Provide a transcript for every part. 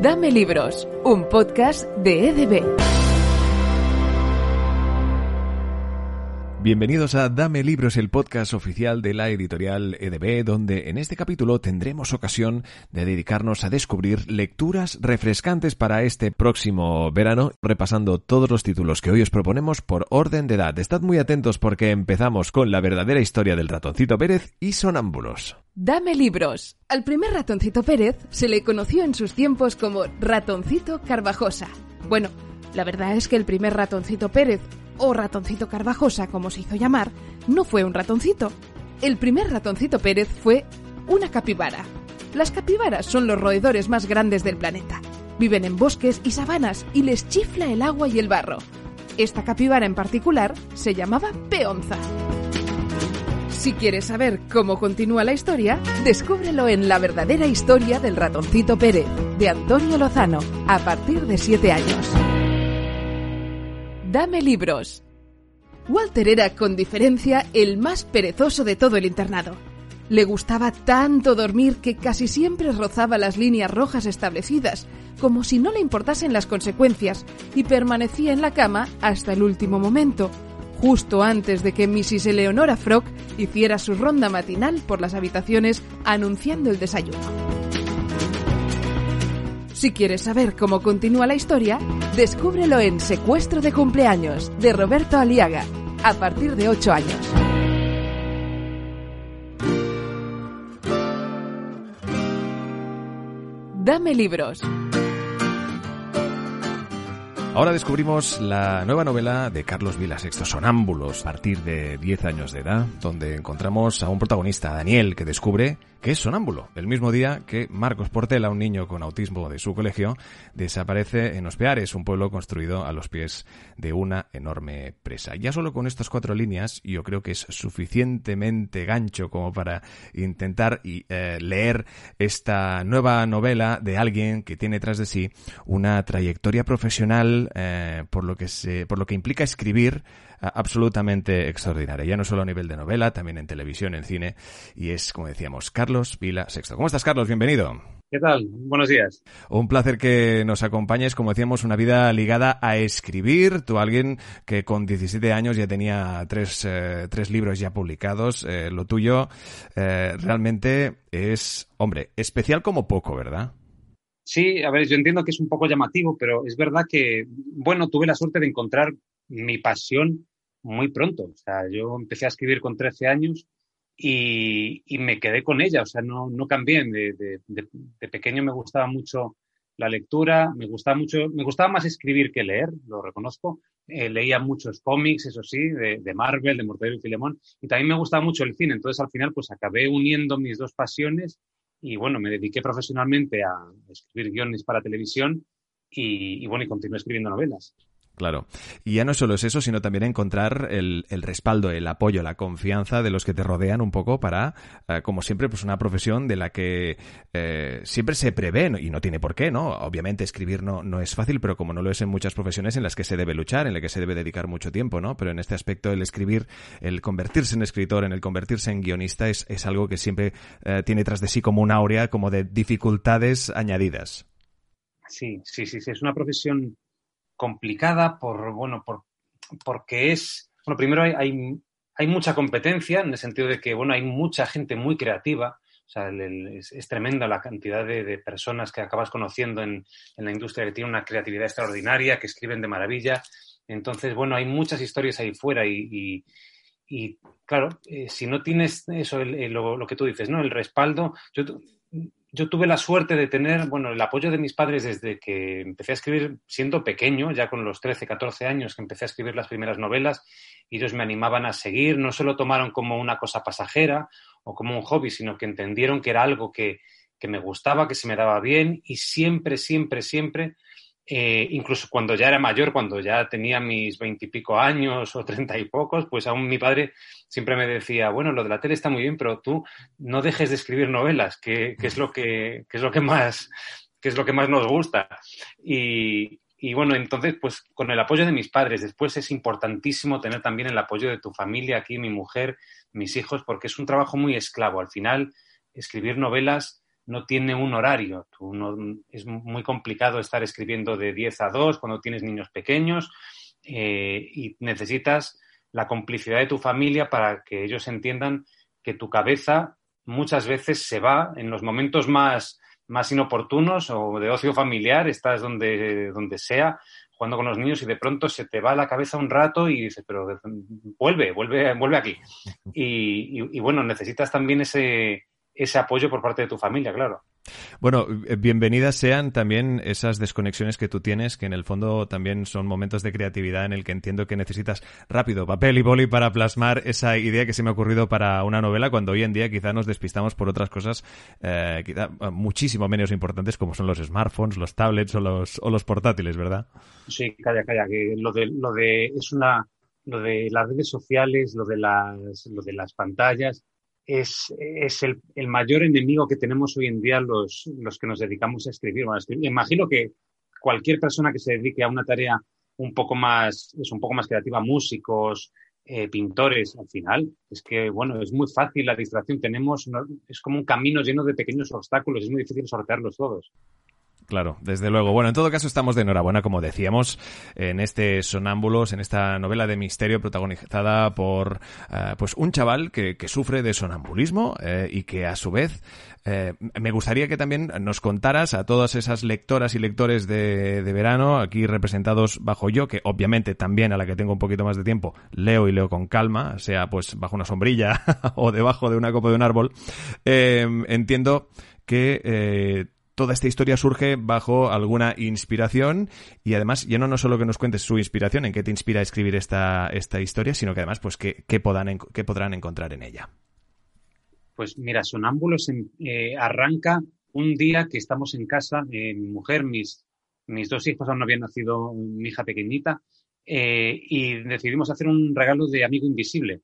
Dame Libros, un podcast de EDB. Bienvenidos a Dame Libros, el podcast oficial de la editorial EDB, donde en este capítulo tendremos ocasión de dedicarnos a descubrir lecturas refrescantes para este próximo verano, repasando todos los títulos que hoy os proponemos por orden de edad. Estad muy atentos porque empezamos con la verdadera historia del ratoncito Pérez y Sonámbulos. Dame libros. Al primer ratoncito Pérez se le conoció en sus tiempos como ratoncito Carvajosa. Bueno, la verdad es que el primer ratoncito Pérez, o ratoncito Carvajosa como se hizo llamar, no fue un ratoncito. El primer ratoncito Pérez fue una capibara. Las capibaras son los roedores más grandes del planeta. Viven en bosques y sabanas y les chifla el agua y el barro. Esta capibara en particular se llamaba Peonza. Si quieres saber cómo continúa la historia, descúbrelo en La verdadera historia del ratoncito Pérez, de Antonio Lozano, a partir de 7 años. Dame libros. Walter era, con diferencia, el más perezoso de todo el internado. Le gustaba tanto dormir que casi siempre rozaba las líneas rojas establecidas, como si no le importasen las consecuencias, y permanecía en la cama hasta el último momento, justo antes de que Mrs. Eleonora Frog hiciera su ronda matinal por las habitaciones anunciando el desayuno. Si quieres saber cómo continúa la historia, descúbrelo en Secuestro de cumpleaños de Roberto Aliaga, a partir de 8 años. Dame libros. Ahora descubrimos la nueva novela de Carlos Vilasexto, Sonámbulos, a partir de 10 años de edad, donde encontramos a un protagonista, Daniel, que descubre que es sonámbulo. El mismo día que Marcos Portela, un niño con autismo de su colegio, desaparece en Ospeares, un pueblo construido a los pies de una enorme presa. Ya solo con estas cuatro líneas, yo creo que es suficientemente gancho como para intentar eh, leer esta nueva novela de alguien que tiene tras de sí una trayectoria profesional eh, por lo que se, por lo que implica escribir absolutamente extraordinaria. Ya no solo a nivel de novela, también en televisión, en cine. Y es, como decíamos, Carlos Vila Sexto. ¿Cómo estás, Carlos? Bienvenido. ¿Qué tal? Buenos días. Un placer que nos acompañes, como decíamos, una vida ligada a escribir. Tú, alguien que con 17 años ya tenía tres, eh, tres libros ya publicados. Eh, lo tuyo eh, realmente es, hombre, especial como poco, ¿verdad? Sí, a ver, yo entiendo que es un poco llamativo, pero es verdad que, bueno, tuve la suerte de encontrar mi pasión muy pronto. O sea, yo empecé a escribir con 13 años y, me quedé con ella. O sea, no, no cambié. De, pequeño me gustaba mucho la lectura, me gustaba mucho, me gustaba más escribir que leer, lo reconozco. Eh, leía muchos cómics, eso sí, de, Marvel, de Mortadelo y Filemón, y también me gustaba mucho el cine. Entonces, al final, pues acabé uniendo mis dos pasiones y bueno, me dediqué profesionalmente a escribir guiones para televisión y, y bueno, y continué escribiendo novelas. Claro. Y ya no solo es eso, sino también encontrar el, respaldo, el apoyo, la confianza de los que te rodean un poco para, eh, como siempre, pues una profesión de la que eh, siempre se prevé, y no tiene por qué, ¿no? Obviamente escribir no, no es fácil, pero como no lo es en muchas profesiones en las que se debe luchar, en las que se debe dedicar mucho tiempo, ¿no? Pero en este aspecto el escribir, el convertirse en escritor, en el convertirse en guionista, es, es algo que siempre eh, tiene tras de sí como una aurea, como de dificultades añadidas. Sí, sí, sí, sí, es una profesión complicada por, bueno, por, porque es, bueno, primero hay, hay, hay, mucha competencia en el sentido de que, bueno, hay mucha gente muy creativa. O sea, es, tremenda la cantidad de, personas que acabas conociendo en, en, la industria que tienen una creatividad extraordinaria, que escriben de maravilla. Entonces, bueno, hay muchas historias ahí fuera y, y, claro, eh, si no tienes eso, lo, lo, que tú dices, ¿no? El respaldo. Yo yo tuve la suerte de tener, bueno, el apoyo de mis padres desde que empecé a escribir siendo pequeño, ya con los 13, 14 años que empecé a escribir las primeras novelas, y ellos me animaban a seguir, no solo tomaron como una cosa pasajera o como un hobby, sino que entendieron que era algo que, que me gustaba, que se me daba bien, y siempre, siempre, siempre eh, incluso cuando ya era mayor, cuando ya tenía mis veintipico años o treinta y pocos, pues aún mi padre siempre me decía, bueno, lo de la tele está muy bien, pero tú no dejes de escribir novelas, que, es, lo que, es lo que más que es lo que más nos gusta. Y, y bueno, entonces, pues con el apoyo de mis padres, después es importantísimo tener también el apoyo de tu familia aquí, mi mujer, mis hijos, porque es un trabajo muy esclavo. Al final, escribir novelas no tiene un horario. es muy complicado estar escribiendo de 10 a 2 cuando tienes niños pequeños eh, y necesitas la complicidad de tu familia para que ellos entiendan que tu cabeza muchas veces se va en los momentos más, más inoportunos o de ocio familiar, estás donde, donde sea, jugando con los niños y de pronto se te va la cabeza un rato y dices, pero vuelve, vuelve, vuelve aquí. Y, bueno, necesitas también ese, ese apoyo por parte de tu familia, claro. Bueno, eh, bienvenidas sean también esas desconexiones que tú tienes, que en el fondo también son momentos de creatividad en el que entiendo que necesitas rápido papel y boli para plasmar esa idea que se me ha ocurrido para una novela, cuando hoy en día quizá nos despistamos por otras cosas eh, quizá muchísimo menos importantes como son los smartphones, los tablets o los, o los portátiles, ¿verdad? Sí, calla, calla, que lo de, lo de, es una, lo de las redes sociales, lo de las, lo de las pantallas, es, es el, el, mayor enemigo que tenemos hoy en día los, los que nos dedicamos a escribir. Bueno, Imagino que cualquier persona que se dedique a una tarea un poco más, es un poco más creativa, músicos, eh, pintores, al final, es que, bueno, es muy fácil la distracción. Tenemos, es como un camino lleno de pequeños obstáculos, es muy difícil sortearlos todos. Claro, desde luego. Bueno, en todo caso estamos de enhorabuena, como decíamos, en este Sonámbulos, en esta novela de misterio protagonizada por eh, pues un chaval que, que, sufre de sonambulismo eh, y que a su vez eh, me gustaría que también nos contaras a todas esas lectoras y lectores de, de, verano, aquí representados bajo yo, que obviamente también a la que tengo un poquito más de tiempo, leo y leo con calma, sea pues bajo una sombrilla o debajo de una copa de un árbol, entiendo que toda esta historia surge bajo alguna inspiración y además ya no, no solo que nos cuentes su inspiración, en qué te inspira a escribir esta, esta historia, sino que además pues qué, podrán, podrán encontrar en ella. Pues mira, Sonámbulos eh, arranca un día que estamos en casa, eh, mi mujer, mis, mis dos hijos aún no habían nacido, mi hija pequeñita, eh, y decidimos hacer un regalo de amigo invisible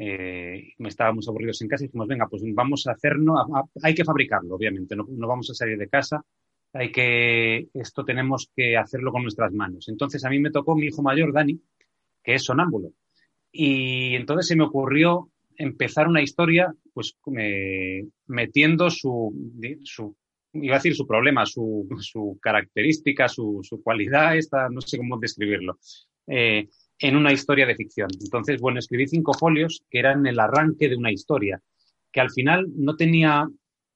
eh, estábamos aburridos en casa y dijimos, venga, pues vamos a hacerlo, hay que fabricarlo, obviamente, no, vamos a salir de casa, hay que, esto tenemos que hacerlo con nuestras manos. Entonces a mí me tocó mi hijo mayor, Dani, que es sonámbulo. Y entonces se me ocurrió empezar una historia, pues metiendo su, su, iba a decir su problema, su, su característica, su, su, cualidad, esta, no sé cómo describirlo. Eh, en una historia de ficción. Entonces, bueno, escribí cinco folios que eran el arranque de una historia, que al final no tenía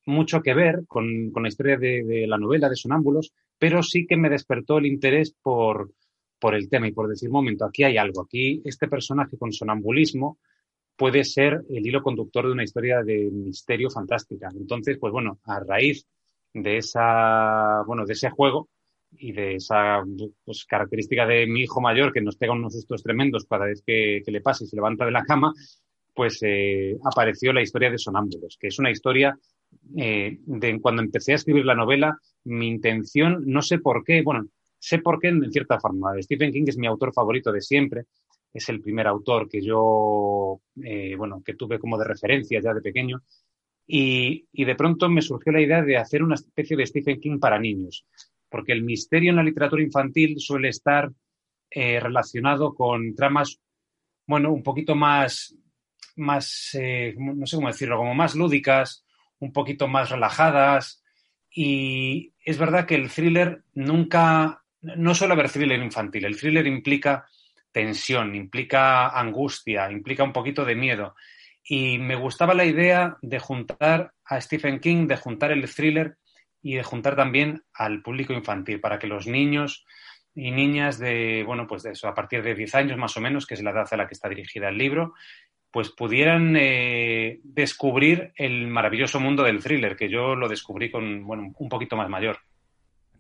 mucho que ver con, con la historia de, la novela de Sonámbulos, pero sí que me despertó el interés por, por el tema y por decir, momento, aquí hay algo, aquí este personaje con sonambulismo puede ser el hilo conductor de una historia de misterio fantástica. Entonces, pues bueno, a raíz de esa, bueno, de ese juego, y de esa pues, característica de mi hijo mayor que nos pega unos sustos tremendos cada vez que, le pasa y se levanta de la cama, pues eh, apareció la historia de Sonámbulos, que es una historia eh, de cuando empecé a escribir la novela, mi intención, no sé por qué, bueno, sé por qué en cierta forma. Stephen King es mi autor favorito de siempre, es el primer autor que yo, eh, bueno, que tuve como de referencia ya de pequeño. Y, y de pronto me surgió la idea de hacer una especie de Stephen King para niños porque el misterio en la literatura infantil suele estar eh, relacionado con tramas, bueno, un poquito más, más eh, no sé cómo decirlo, como más lúdicas, un poquito más relajadas. Y es verdad que el thriller nunca, no suele haber thriller infantil, el thriller implica tensión, implica angustia, implica un poquito de miedo. Y me gustaba la idea de juntar a Stephen King, de juntar el thriller y de juntar también al público infantil para que los niños y niñas de, bueno, pues de eso, a partir de 10 años más o menos, que es la edad a la que está dirigida el libro, pues pudieran eh, descubrir el maravilloso mundo del thriller, que yo lo descubrí con, bueno, un poquito más mayor.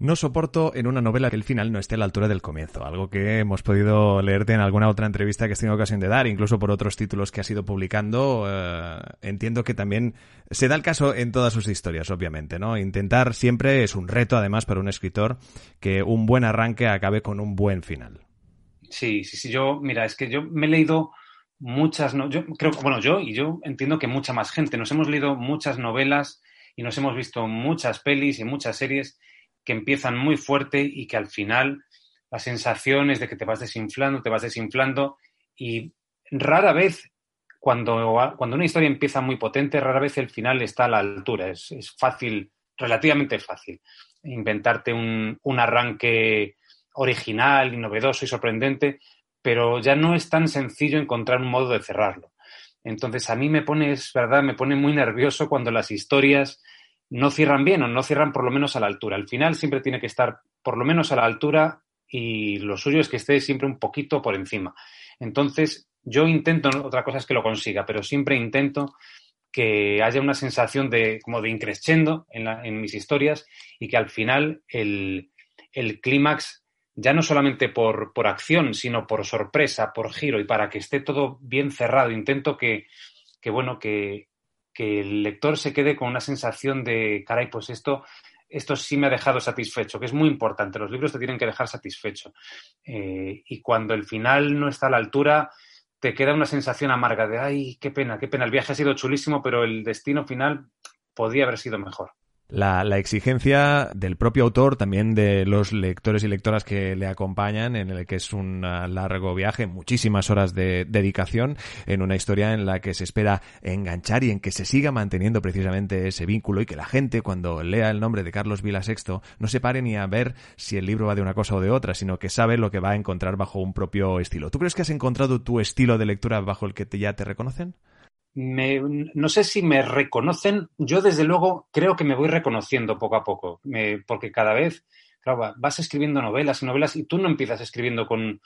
No soporto en una novela que el final no esté a la altura del comienzo, algo que hemos podido leerte en alguna otra entrevista que has tenido ocasión de dar, incluso por otros títulos que has ido publicando. Eh, entiendo que también se da el caso en todas sus historias, obviamente, ¿no? Intentar siempre es un reto, además, para un escritor, que un buen arranque acabe con un buen final. Sí, sí, sí. Yo, mira, es que yo me he leído muchas, no, yo creo, bueno, yo y yo entiendo que mucha más gente. Nos hemos leído muchas novelas y nos hemos visto muchas pelis y muchas series que empiezan muy fuerte y que al final la sensación es de que te vas desinflando, te vas desinflando y rara vez cuando, cuando una historia empieza muy potente, rara vez el final está a la altura. Es, fácil relativamente fácil. Inventarte un, un arranque original y novedoso y sorprendente, pero ya no es tan sencillo encontrar un modo de cerrarlo. Entonces a mí me pone, es verdad, me pone muy nervioso cuando las historias no cierran bien o no cierran por lo menos a la altura. Al final siempre tiene que estar por lo menos a la altura y lo suyo es que esté siempre un poquito por encima. Entonces yo intento, otra cosa es que lo consiga, pero siempre intento que haya una sensación de como de increscendo en, en mis historias y que al final el, el clímax ya no solamente por, por, acción, sino por sorpresa, por giro y para que esté todo bien cerrado. Intento que, que bueno, que, que, el lector se quede con una sensación de, caray, pues esto, esto sí me ha dejado satisfecho, que es muy importante. Los libros te tienen que dejar satisfecho. Eh, y cuando el final no está a la altura, te queda una sensación amarga de, ay, qué pena, qué pena. El viaje ha sido chulísimo, pero el destino final podría haber sido mejor la, la, exigencia del propio autor, también de los lectores y lectoras que le acompañan, en el que es un largo viaje, muchísimas horas de dedicación, en una historia en la que se espera enganchar y en que se siga manteniendo precisamente ese vínculo y que la gente, cuando lea el nombre de Carlos Vila VI, no se pare ni a ver si el libro va de una cosa o de otra, sino que sabe lo que va a encontrar bajo un propio estilo. ¿Tú crees que has encontrado tu estilo de lectura bajo el que ya te reconocen? Me, no sé si me reconocen, yo desde luego creo que me voy reconociendo poco a poco, porque cada vez, vas escribiendo novelas y novelas y tú no empiezas escribiendo con,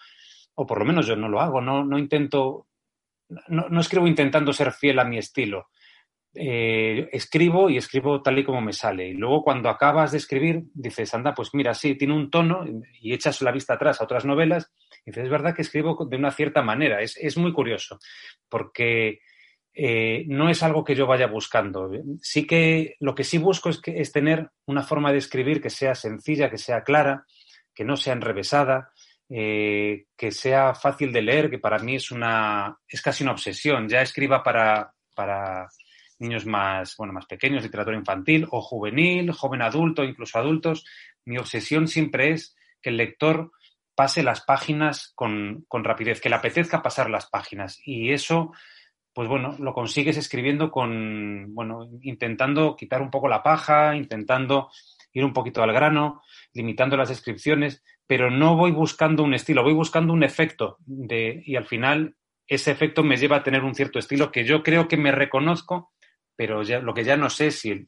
o por lo menos yo no lo hago, no, no intento, no, no escribo intentando ser fiel a mi estilo. Eh, escribo y escribo tal y como me sale. Y luego cuando acabas de escribir, dices, anda, pues mira, sí, tiene un tono y echas la vista atrás a otras novelas y dices, es verdad que escribo de una cierta manera. Es, es muy curioso, porque eh, no es algo que yo vaya buscando. Sí que lo que sí busco es, que, es tener una forma de escribir que sea sencilla, que sea clara, que no sea enrevesada, eh, que sea fácil de leer, que para mí es una es casi una obsesión. Ya escriba para, para niños más, bueno, más pequeños, literatura infantil o juvenil, joven adulto, incluso adultos. Mi obsesión siempre es que el lector pase las páginas con, con rapidez, que le apetezca pasar las páginas. Y eso pues bueno, lo consigues escribiendo con, bueno, intentando quitar un poco la paja, intentando ir un poquito al grano, limitando las descripciones, pero no voy buscando un estilo, voy buscando un efecto y al final ese efecto me lleva a tener un cierto estilo que yo creo que me reconozco, pero lo que ya no sé si,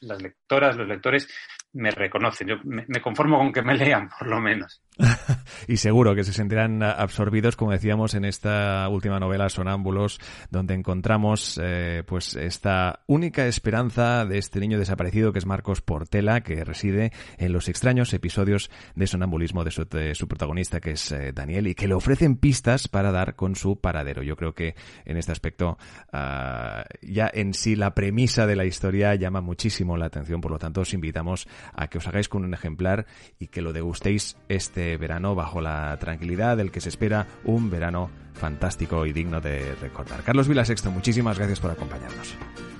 las lectoras, los lectores me reconocen. Yo me, conformo con que me lean, por lo menos. y seguro que se sentirán absorbidos, como decíamos, en esta última novela, Sonámbulos, donde encontramos eh, pues esta única esperanza de este niño desaparecido que es Marcos Portela, que reside en los extraños episodios de sonambulismo de su, protagonista, que es eh, Daniel, y que le ofrecen pistas para dar con su paradero. Yo creo que en este aspecto uh, ya en sí la premisa de la historia llama muchísimo la atención, por lo tanto os invitamos que os hagáis con un ejemplar y que lo degustéis este verano bajo la tranquilidad del que se espera un verano fantástico y digno de recordar. Carlos Vilasexto, muchísimas gracias por acompañarnos.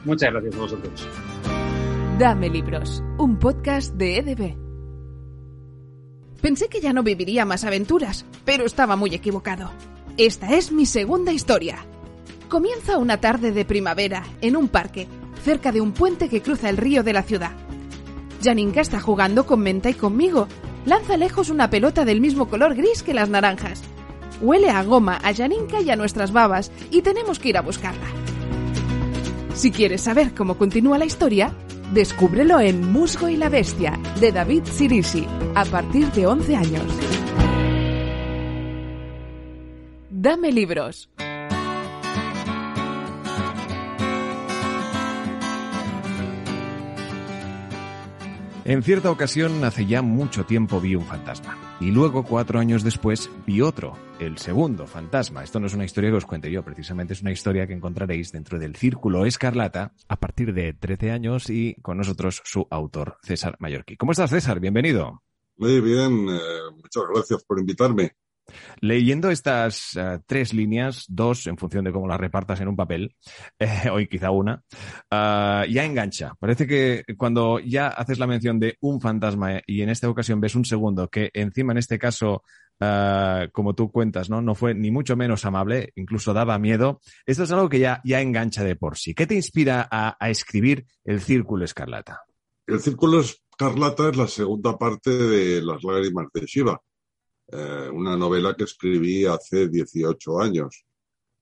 Muchas gracias a vosotros. Dame Libros, un podcast de EDB. Pensé que ya no viviría más aventuras, pero estaba muy equivocado. Esta es mi segunda historia. Comienza una tarde de primavera en un parque, cerca de un puente que cruza el río de la ciudad. Janinka está jugando con Menta y conmigo. Lanza lejos una pelota del mismo color gris que las naranjas. Huele a goma a Janinka y a nuestras babas y tenemos que ir a buscarla. Si quieres saber cómo continúa la historia, descúbrelo en Musgo y la Bestia de David Sirisi a partir de 11 años. Dame libros. En cierta ocasión, hace ya mucho tiempo, vi un fantasma. Y luego, cuatro años después, vi otro, el segundo fantasma. Esto no es una historia que os cuente yo, precisamente es una historia que encontraréis dentro del Círculo Escarlata a partir de 13 años y con nosotros su autor, César Mallorquí. ¿Cómo estás, César? Bienvenido. Muy bien, eh, muchas gracias por invitarme. Leyendo estas uh, tres líneas, dos en función de cómo las repartas en un papel, eh, o quizá una, uh, ya engancha. Parece que cuando ya haces la mención de un fantasma y en esta ocasión ves un segundo que encima en este caso Uh, como tú cuentas, ¿no? No fue ni mucho menos amable, incluso daba miedo. Esto es algo que ya, ya engancha de por sí. ¿Qué te inspira a, a escribir El Círculo Escarlata? El Círculo Escarlata es la segunda parte de Las lágrimas de Shiva, eh, una novela que escribí hace 18 años.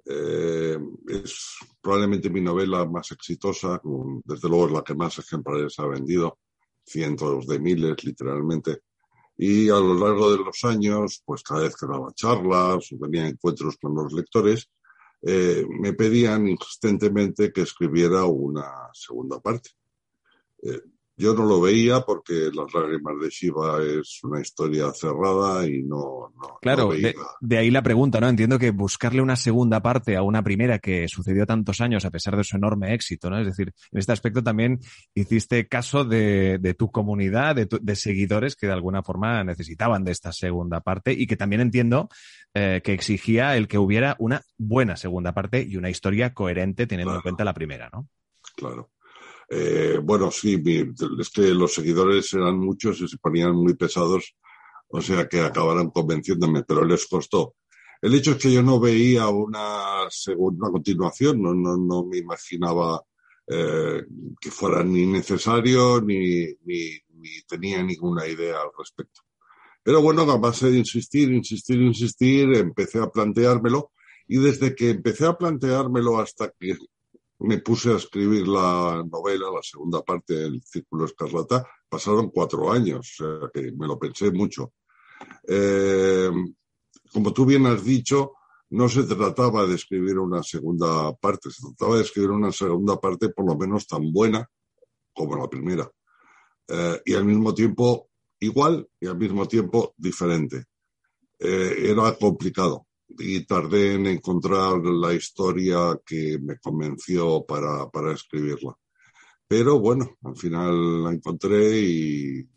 Eh, es probablemente mi novela más exitosa, desde luego es la que más ejemplares ha vendido, cientos de miles literalmente. Y a lo largo de los años, pues cada vez que daba charlas o tenía encuentros con los lectores, eh, me pedían insistentemente que escribiera una segunda parte. Eh, yo no lo veía porque Las lágrimas de Shiva es una historia cerrada y no. no claro, de, ahí la pregunta, ¿no? Entiendo que buscarle una segunda parte a una primera que sucedió tantos años a pesar de su enorme éxito, ¿no? Es decir, en este aspecto también hiciste caso de, tu comunidad, de, seguidores que de alguna forma necesitaban de esta segunda parte y que también entiendo eh, que exigía el que hubiera una buena segunda parte y una historia coherente teniendo en cuenta la primera, ¿no? Claro. Eh, bueno, sí, es que los seguidores eran muchos y se ponían muy pesados, o sea que acabaron convenciéndome, pero les costó. El hecho es que yo no veía una segunda continuación, no, no, no me imaginaba eh, que fuera ni necesario ni, ni, ni, tenía ninguna idea al respecto. Pero bueno, a base de insistir, insistir, insistir, empecé a planteármelo y desde que empecé a planteármelo hasta que me puse a escribir la novela, la segunda parte del Círculo Escarlata, pasaron cuatro años, o sea que me lo pensé mucho. Eh, como tú bien has dicho, no se trataba de escribir una segunda parte, se trataba de escribir una segunda parte por lo menos tan buena como la primera. Eh, y al mismo tiempo igual y al mismo tiempo diferente. Eh, era complicado y tardé en encontrar la historia que me convenció para, para escribirla. Pero bueno, al final la encontré y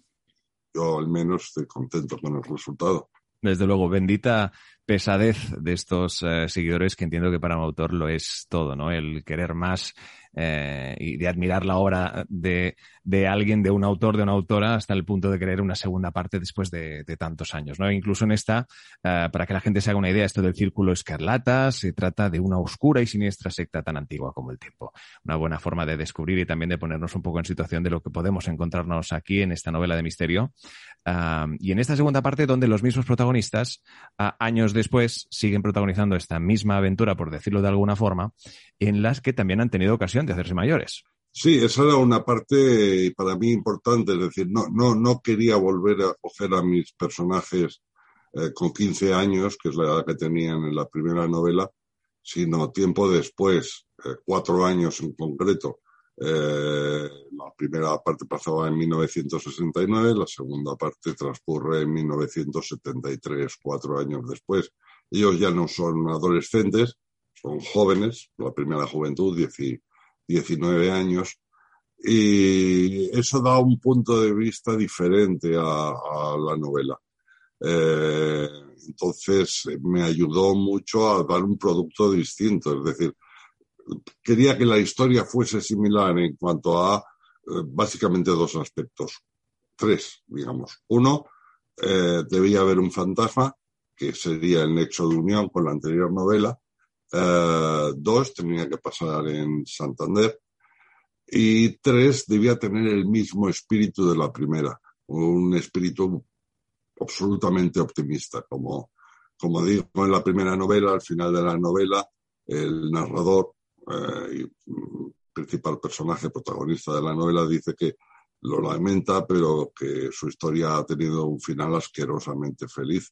yo al menos estoy contento con el resultado. Desde luego, bendita pesadez de estos eh, seguidores que entiendo que para un autor lo es todo, ¿no? El querer más eh, y de admirar la obra de, de, alguien, de un autor, de una autora, hasta el punto de querer una segunda parte después de, tantos años. ¿no? Incluso en esta, eh, para que la gente se haga una idea, esto del círculo escarlata se trata de una oscura y siniestra secta tan antigua como el tiempo. Una buena forma de descubrir y también de ponernos un poco en situación de lo que podemos encontrarnos aquí en esta novela de misterio. Uh, y en esta segunda parte, donde los mismos protagonistas, años después, siguen protagonizando esta misma aventura, por decirlo de alguna forma, en las que también han tenido ocasión de hacerse mayores. Sí, esa era una parte para mí importante, es decir, no, no, no quería volver a coger a mis personajes eh, con 15 años, que es la edad que tenían en la primera novela, sino tiempo después, eh, cuatro años en concreto. Eh, la primera parte pasaba en 1969, la segunda parte transcurre en 1973, cuatro años después. Ellos ya no son adolescentes, son jóvenes, la primera juventud, 19 años, y eso da un punto de vista diferente a, la novela. Eh, entonces me ayudó mucho a dar un producto distinto, es decir, quería que la historia fuese similar en cuanto a eh, básicamente dos aspectos, tres, digamos. Uno, eh, debía haber un fantasma, que sería el nexo de unión con la anterior novela, eh, dos, tenía que pasar en Santander. Y tres, debía tener el mismo espíritu de la primera, un espíritu absolutamente optimista. Como, como digo en la primera novela, al final de la novela, el narrador eh, mm, principal personaje protagonista de la novela dice que lo lamenta, pero que su historia ha tenido un final asquerosamente feliz.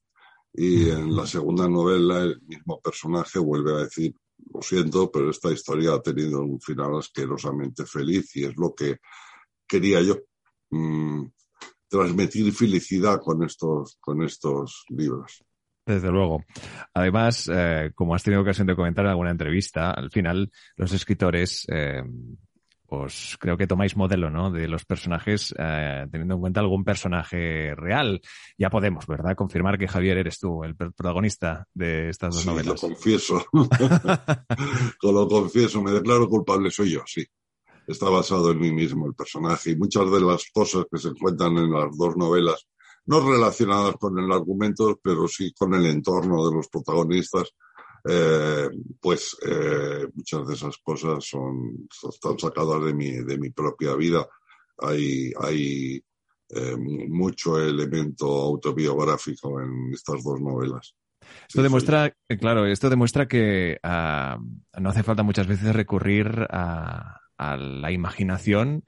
Y en la segunda novela el mismo personaje vuelve a decir, lo siento, pero esta historia ha tenido un final asquerosamente feliz y es lo que quería yo. Mm, transmitir felicidad con estos, con estos libros. Desde luego. Además, eh, como has tenido ocasión de comentar en alguna entrevista, al final los escritores eh, pues creo que tomáis modelo, ¿no? De los personajes, eh, teniendo en cuenta algún personaje real. Ya podemos, ¿verdad? Confirmar que Javier eres tú, el protagonista de estas dos sí, novelas. Lo confieso. lo confieso, me declaro culpable, soy yo, sí. Está basado en mí mismo el personaje y muchas de las cosas que se encuentran en las dos novelas, no relacionadas con el argumento, pero sí con el entorno de los protagonistas, eh, pues eh, muchas de esas cosas son, están sacadas de mi, de mi propia vida. hay, hay eh, mucho elemento autobiográfico en estas dos novelas. Esto demuestra, claro, esto demuestra que ah, no hace falta muchas veces recurrir a, la imaginación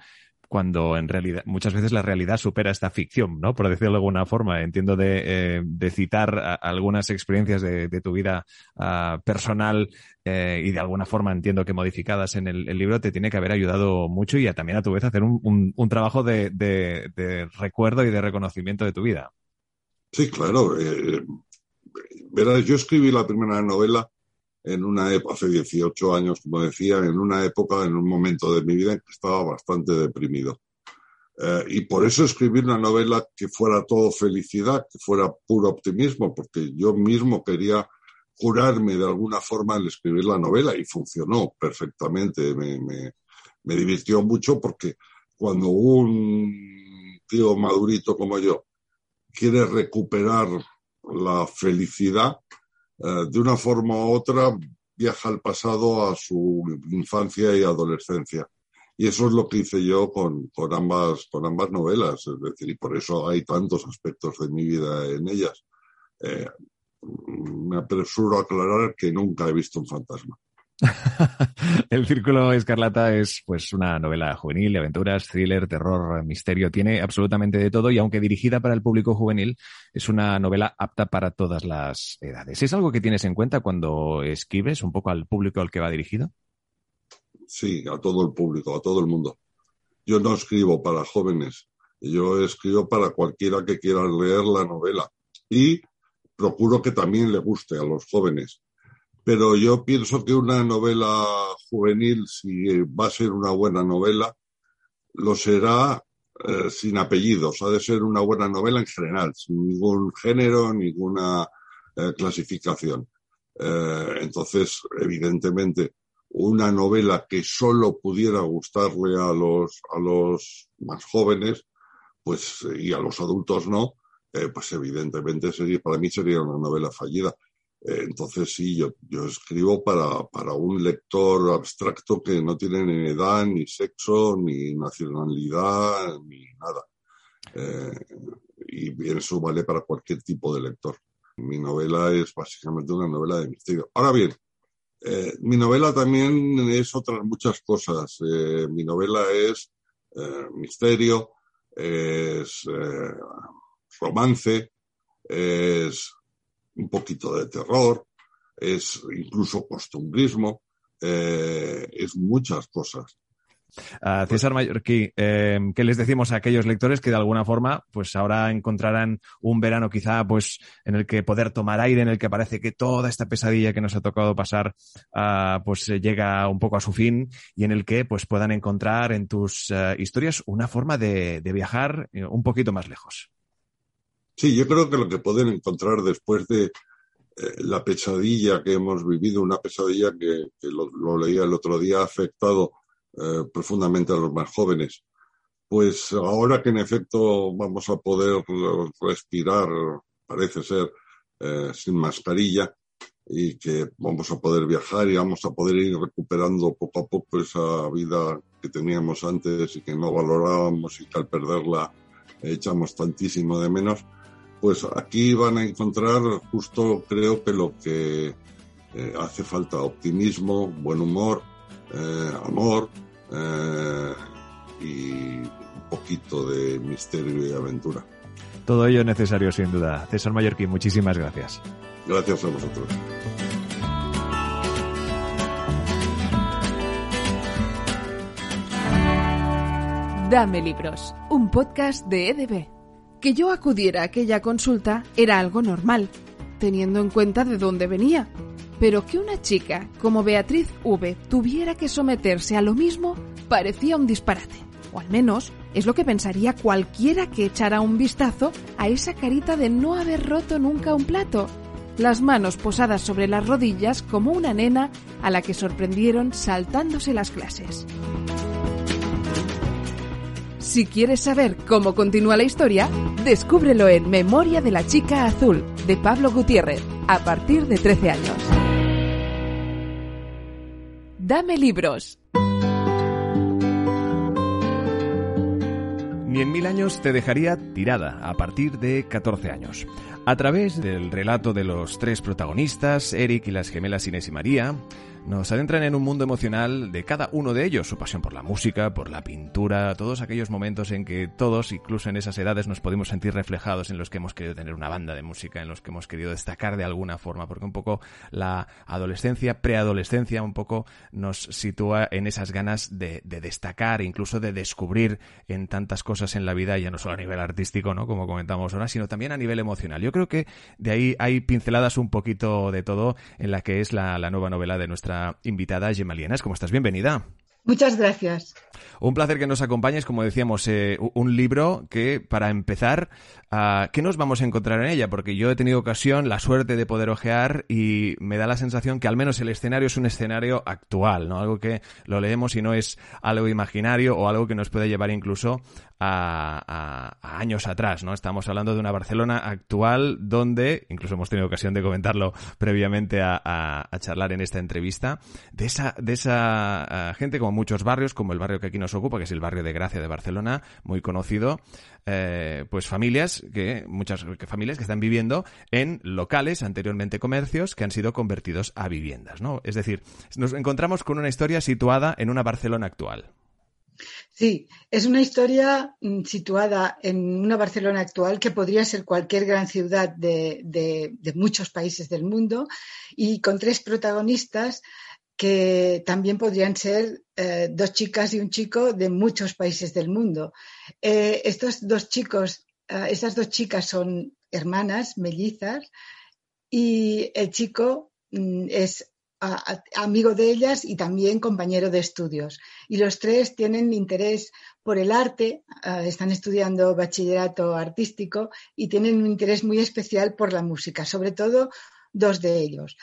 cuando en realidad muchas veces la realidad supera esta ficción, ¿no? Por decirlo de alguna forma. Entiendo de, eh, citar algunas experiencias de, tu vida ah, personal eh, y de alguna forma entiendo que modificadas en el, libro te tiene que haber ayudado mucho y también a tu vez hacer un, trabajo de, recuerdo y de reconocimiento de tu vida. Sí, claro. verás, yo escribí la primera novela en una época, hace 18 años, como decía, en una época, en un momento de mi vida en que estaba bastante deprimido. Eh, y por eso escribí una novela que fuera todo felicidad, que fuera puro optimismo, porque yo mismo quería curarme de alguna forma al escribir la novela y funcionó perfectamente. Me, me, me divirtió mucho porque cuando un tío madurito como yo quiere recuperar la felicidad, eh, de una forma u otra viaja al pasado a su infancia y adolescencia. Y eso es lo que hice yo con, con, ambas, con ambas novelas, es decir, y por eso hay tantos aspectos de mi vida en ellas. Eh, me apresuro a aclarar que nunca he visto un fantasma. el Círculo Escarlata es pues una novela juvenil de aventuras, thriller, terror, misterio, tiene absolutamente de todo y aunque dirigida para el público juvenil, es una novela apta para todas las edades. ¿Es algo que tienes en cuenta cuando escribes un poco al público al que va dirigido? Sí, a todo el público, a todo el mundo. Yo no escribo para jóvenes, yo escribo para cualquiera que quiera leer la novela y procuro que también le guste a los jóvenes pero yo pienso que una novela juvenil, si va a ser una buena novela, lo será eh, sin apellidos. Ha de ser una buena novela en general, sin ningún género, ninguna eh, clasificación. Eh, entonces, evidentemente, una novela que solo pudiera gustarle a los, a los más jóvenes, pues, y a los adultos no, pues evidentemente sería, para mí sería una novela fallida. Eh, entonces sí, yo, yo escribo para, para, un lector abstracto que no tiene ni edad, ni sexo, ni nacionalidad, ni nada. Eh, y eso vale para cualquier tipo de lector. Mi novela es básicamente una novela de misterio. Ahora bien, eh, mi novela también es otras muchas cosas. mi novela es misterio, es romance, es un poquito de terror, es incluso costumbrismo, eh, es muchas cosas. César Mallorquí, eh, ¿qué les decimos a aquellos lectores que de alguna forma, pues ahora encontrarán un verano quizá, pues en el que poder tomar aire, en el que parece que toda esta pesadilla que nos ha tocado pasar, ah, pues llega un poco a su fin y en el que pues puedan encontrar en tus eh, historias una forma de viajar un poquito más lejos? Sí, yo creo que lo que pueden encontrar después de eh, la pesadilla que hemos vivido, una pesadilla que, lo, leía el otro día, ha afectado eh, profundamente a los más jóvenes. Pues ahora que en efecto vamos a poder respirar, parece ser, eh, sin mascarilla, y que vamos a poder viajar y vamos a poder ir recuperando poco a poco esa vida que teníamos antes y que no valorábamos y que al perderla echamos tantísimo de menos, pues aquí van a encontrar justo creo que lo que eh, hace falta, optimismo, buen humor, eh, amor eh, y un poquito de misterio y aventura. Todo ello es necesario sin duda. César Mallorquín, muchísimas gracias. Gracias a vosotros. Dame Libros, un podcast de EDB. Que yo acudiera a aquella consulta era algo normal, teniendo en cuenta de dónde venía. Pero que una chica como Beatriz V tuviera que someterse a lo mismo parecía un disparate. O al menos es lo que pensaría cualquiera que echara un vistazo a esa carita de no haber roto nunca un plato. Las manos posadas sobre las rodillas como una nena a la que sorprendieron saltándose las clases. Si quieres saber cómo continúa la historia, descúbrelo en Memoria de la Chica Azul, de Pablo Gutiérrez, a partir de 13 años. Dame libros. Ni en mil años te dejaría tirada a partir de 14 años. A través del relato de los tres protagonistas, Eric y las gemelas Inés y María, nos adentran en un mundo emocional de cada uno de ellos, su pasión por la música, por la pintura, todos aquellos momentos en que todos, incluso en esas edades, nos podemos sentir reflejados en los que hemos querido tener una banda de música, en los que hemos querido destacar de alguna forma, porque un poco la adolescencia, preadolescencia, un poco nos sitúa en esas ganas de, de destacar, incluso de descubrir en tantas cosas en la vida, ya no solo a nivel artístico, ¿no? Como comentamos ahora, sino también a nivel emocional. Yo creo que de ahí hay pinceladas un poquito de todo en la que es la nueva novela de nuestra invitada Gemma Lienas. ¿Cómo estás? Bienvenida. Muchas gracias. Un placer que nos acompañes, como decíamos, eh, un libro que, para empezar, uh, ¿qué nos vamos a encontrar en ella? Porque yo he tenido ocasión, la suerte de poder ojear y me da la sensación que al menos el escenario es un escenario actual, ¿no? Algo que lo leemos y no es algo imaginario o algo que nos puede llevar incluso a, años atrás, ¿no? Estamos hablando de una Barcelona actual donde, incluso hemos tenido ocasión de comentarlo previamente a, charlar en esta entrevista, de esa, de esa gente como muchos barrios, como el barrio que aquí nos ocupa, que es el barrio de Gracia de Barcelona, muy conocido, eh, pues familias que, muchas familias que están viviendo en locales, anteriormente comercios, que han sido convertidos a viviendas, ¿no? Es decir, nos encontramos con una historia situada en una Barcelona actual. Sí, es una historia mm, situada en una Barcelona actual que podría ser cualquier gran ciudad de, muchos países del mundo y con tres protagonistas que también podrían ser eh, dos chicas y un chico de muchos países del mundo. Eh, estos dos chicos, eh, esas dos chicas son hermanas, mellizas, y el chico mm, es amigo de ellas y también compañero de estudios. Y los tres tienen interés por el arte, ah, están estudiando bachillerato artístico y tienen un interés muy especial por la música, sobre todo dos de ellos.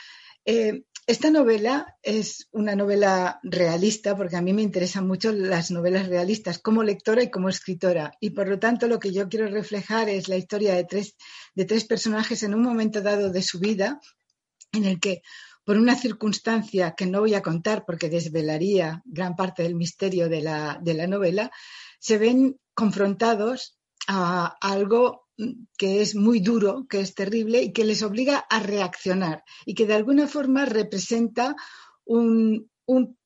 Eh, esta novela es una novela realista porque a mí me interesan mucho las novelas realistas como lectora y como escritora. Y por lo tanto lo que yo quiero reflejar es la historia de tres, de tres personajes en un momento dado de su vida en el que por una circunstancia que no voy a contar porque desvelaría gran parte del misterio de la, novela, se ven confrontados a, algo que es muy duro, que es terrible y que les obliga a reaccionar y que de alguna forma representa un,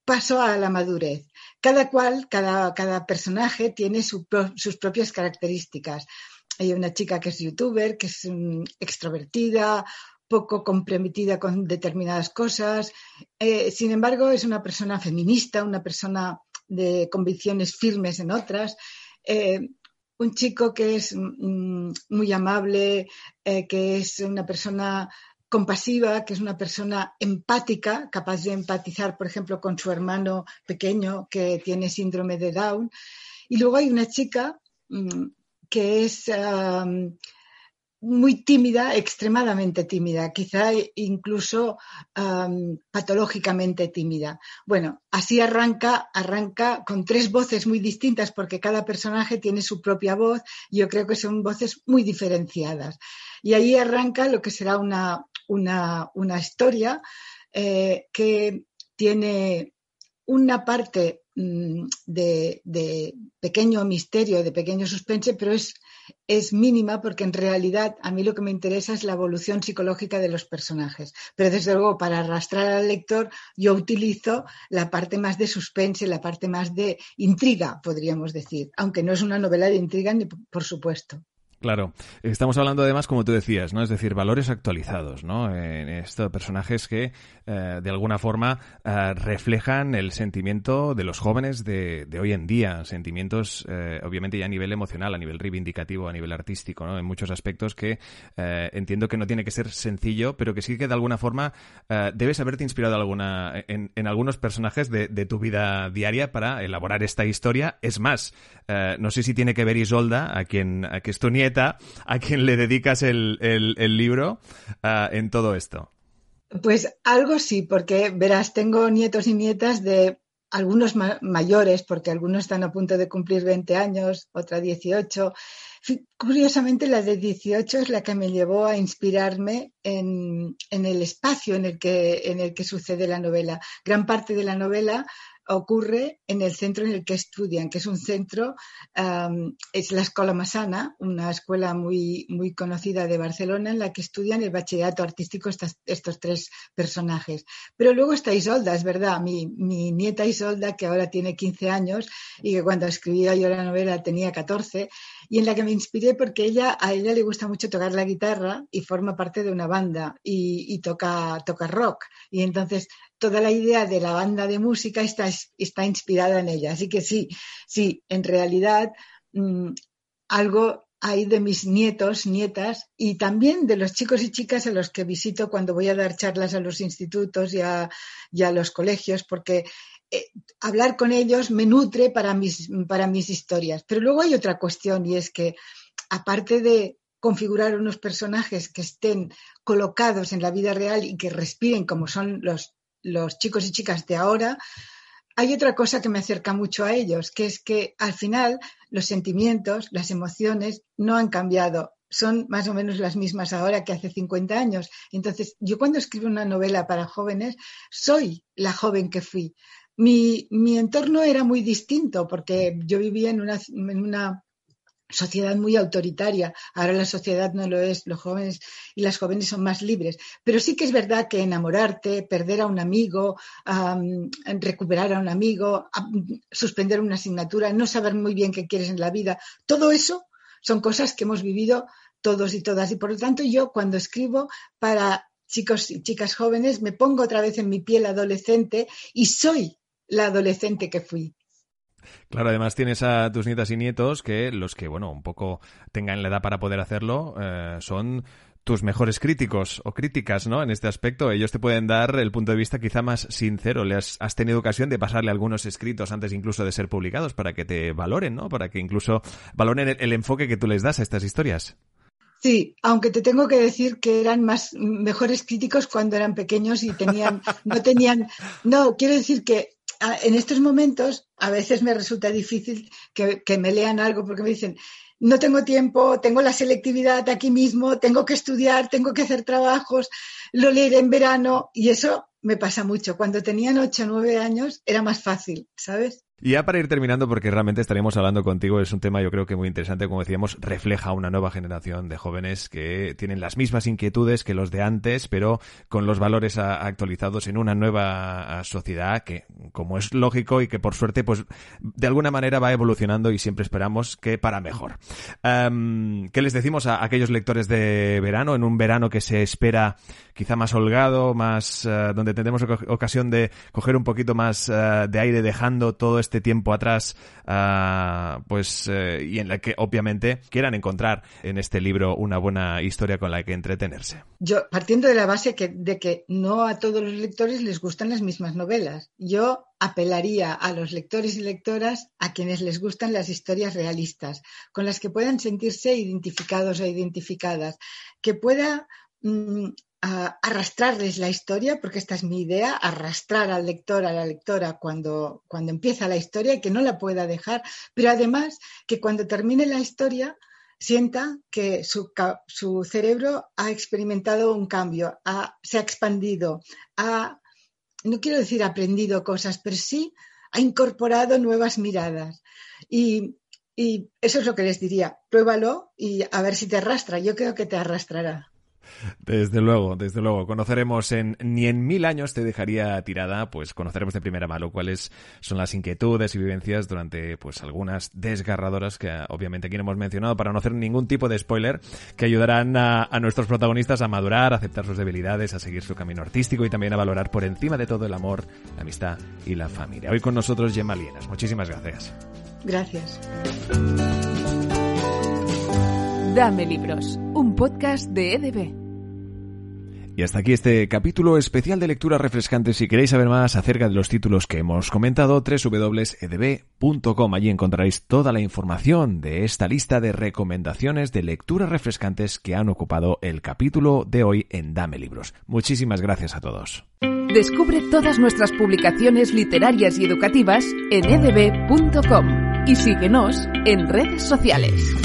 paso a la madurez. Cada cual, cada, cada personaje tiene sus propias características. Hay una chica que es youtuber, que es extrovertida, poco comprometida con determinadas cosas. Eh, sin embargo, es una persona feminista, una persona de convicciones firmes en otras. Eh, un chico que es mm, muy amable, eh, que es una persona compasiva, que es una persona empática, capaz de empatizar, por ejemplo, con su hermano pequeño que tiene síndrome de Down. Y luego hay una chica mm, que es muy tímida, extremadamente tímida, quizá incluso patológicamente tímida. Bueno, así arranca, arranca con tres voces muy distintas porque cada personaje tiene su propia voz y yo creo que son voces muy diferenciadas. Y ahí arranca lo que será una, una, historia eh, que tiene una parte mm, de, de, pequeño misterio, de pequeño suspense, pero es es mínima porque en realidad a mí lo que me interesa es la evolución psicológica de los personajes. Pero desde luego para arrastrar al lector yo utilizo la parte más de suspense, la parte más de intriga, podríamos decir, aunque no es una novela de intriga ni por supuesto. Claro, estamos hablando además, como tú decías, ¿no? Es decir, valores actualizados, ¿no? Estos personajes que eh, de alguna forma eh, reflejan el sentimiento de los jóvenes de, hoy en día, sentimientos eh, obviamente ya a nivel emocional, a nivel reivindicativo, a nivel artístico, ¿no? En muchos aspectos que entiendo que no tiene que ser sencillo, pero que sí que de alguna forma debes haberte inspirado alguna, en, en algunos personajes de, tu vida diaria para elaborar esta historia. Es más, no sé si tiene que ver Isolda, a quien a que es a quien le dedicas el, libro ah, en todo esto. Pues algo sí, porque verás, tengo nietos y nietas de algunos mayores, porque algunos están a punto de cumplir 20 años, otra 18. Curiosamente, la de 18 es la que me llevó a inspirarme en, el espacio en el, que, en el que sucede la novela. Gran parte de la novela ocurre en el centro en el que estudian, que es un centro, es la Escuela Masana, una escuela muy, muy conocida de Barcelona, en la que estudian el bachillerato artístico estos tres personajes. Pero luego está Isolda, es verdad, mi, mi, nieta Isolda, que ahora tiene 15 años y que cuando escribía yo la novela tenía 14, y en la que me inspiré porque ella, a ella le gusta mucho tocar la guitarra y forma parte de una banda y, y toca, toca rock. Y entonces toda la idea de la banda de música está, está inspirada en ella. Así que sí, sí, en realidad mm, algo hay de mis nietos, nietas y también de los chicos y chicas a los que visito cuando voy a dar charlas a los institutos y a, los colegios, porque eh, hablar con ellos me nutre para mis, para mis historias. Pero luego hay otra cuestión y es que, aparte de configurar unos personajes que estén colocados en la vida real y que respiren como son los los chicos y chicas de ahora, hay otra cosa que me acerca mucho a ellos, que es que al final los sentimientos, las emociones no han cambiado, son más o menos las mismas ahora que hace 50 años. Entonces, yo cuando escribo una novela para jóvenes, soy la joven que fui. Mi, mi entorno era muy distinto porque yo vivía en una, en una sociedad muy autoritaria. Ahora la sociedad no lo es, los jóvenes y las jóvenes son más libres. Pero sí que es verdad que enamorarte, perder a un amigo, recuperar a un amigo, suspender una asignatura, no saber muy bien qué quieres en la vida, todo eso son cosas que hemos vivido todos y todas. Y por lo tanto yo cuando escribo para chicos y chicas jóvenes me pongo otra vez en mi piel adolescente y soy la adolescente que fui. Claro, además tienes a tus nietas y nietos que los que, bueno, un poco tengan la edad para poder hacerlo, eh, son tus mejores críticos o críticas, ¿no? En este aspecto, ellos te pueden dar el punto de vista quizá más sincero. ¿Le has, tenido ocasión de pasarle algunos escritos antes incluso de ser publicados para que te valoren, ¿no? Para que incluso valoren el, enfoque que tú les das a estas historias. Sí, aunque te tengo que decir que eran más mejores críticos cuando eran pequeños y tenían, no tenían, no, quiero decir que en estos momentos a veces me resulta difícil que, me lean algo porque me dicen, no tengo tiempo, tengo la selectividad aquí mismo, tengo que estudiar, tengo que hacer trabajos, lo leeré en verano y eso me pasa mucho. Cuando tenían 8 o 9 años era más fácil, ¿sabes? Y ya para ir terminando, porque realmente estaríamos hablando contigo, es un tema yo creo que muy interesante, como decíamos, refleja una nueva generación de jóvenes que tienen las mismas inquietudes que los de antes, pero con los valores actualizados en una nueva sociedad que, como es lógico y que por suerte, pues de alguna manera va evolucionando y siempre esperamos que para mejor. ¿Qué les decimos a aquellos lectores de verano, en un verano que se espera quizá más holgado, más eh, donde tendremos ocasión de coger un poquito más eh, de aire dejando todo este tiempo atrás, ah, pues, eh, y en la que obviamente quieran encontrar en este libro una buena historia con la que entretenerse. Yo, partiendo de la base de que no a todos los lectores les gustan las mismas novelas, yo apelaría a los lectores y lectoras a quienes les gustan las historias realistas, con las que puedan sentirse identificados o identificadas, que pueda arrastrarles la historia, porque esta es mi idea, arrastrar al lector, a la lectora cuando, cuando empieza la historia y que no la pueda dejar, pero además que cuando termine la historia sienta que su, su cerebro ha experimentado un cambio, se ha expandido, ha, no quiero decir aprendido cosas, pero sí ha incorporado nuevas miradas. Y eso es lo que les diría, pruébalo y a ver si te arrastra. Yo creo que te arrastrará. Desde luego, desde luego. Conoceremos en ni en mil años te dejaría tirada, pues conoceremos de primera mano cuáles son las inquietudes y vivencias durante pues algunas desgarradoras que obviamente aquí no hemos mencionado para no hacer ningún tipo de spoiler que ayudarán a, nuestros protagonistas a madurar, a aceptar sus debilidades, a seguir su camino artístico y también a valorar por encima de todo el amor, la amistad y la familia. Hoy con nosotros Gemma Lienas. Muchísimas gracias. Gracias. Dame Libros, un podcast de EDB. Y hasta aquí este capítulo especial de lecturas refrescantes. Si queréis saber más acerca de los títulos que hemos comentado, www.edb.com. Allí encontraréis toda la información de esta lista de recomendaciones de lecturas refrescantes que han ocupado el capítulo de hoy en Dame Libros. Muchísimas gracias a todos. Descubre todas nuestras publicaciones literarias y educativas en edb.com y síguenos en redes sociales.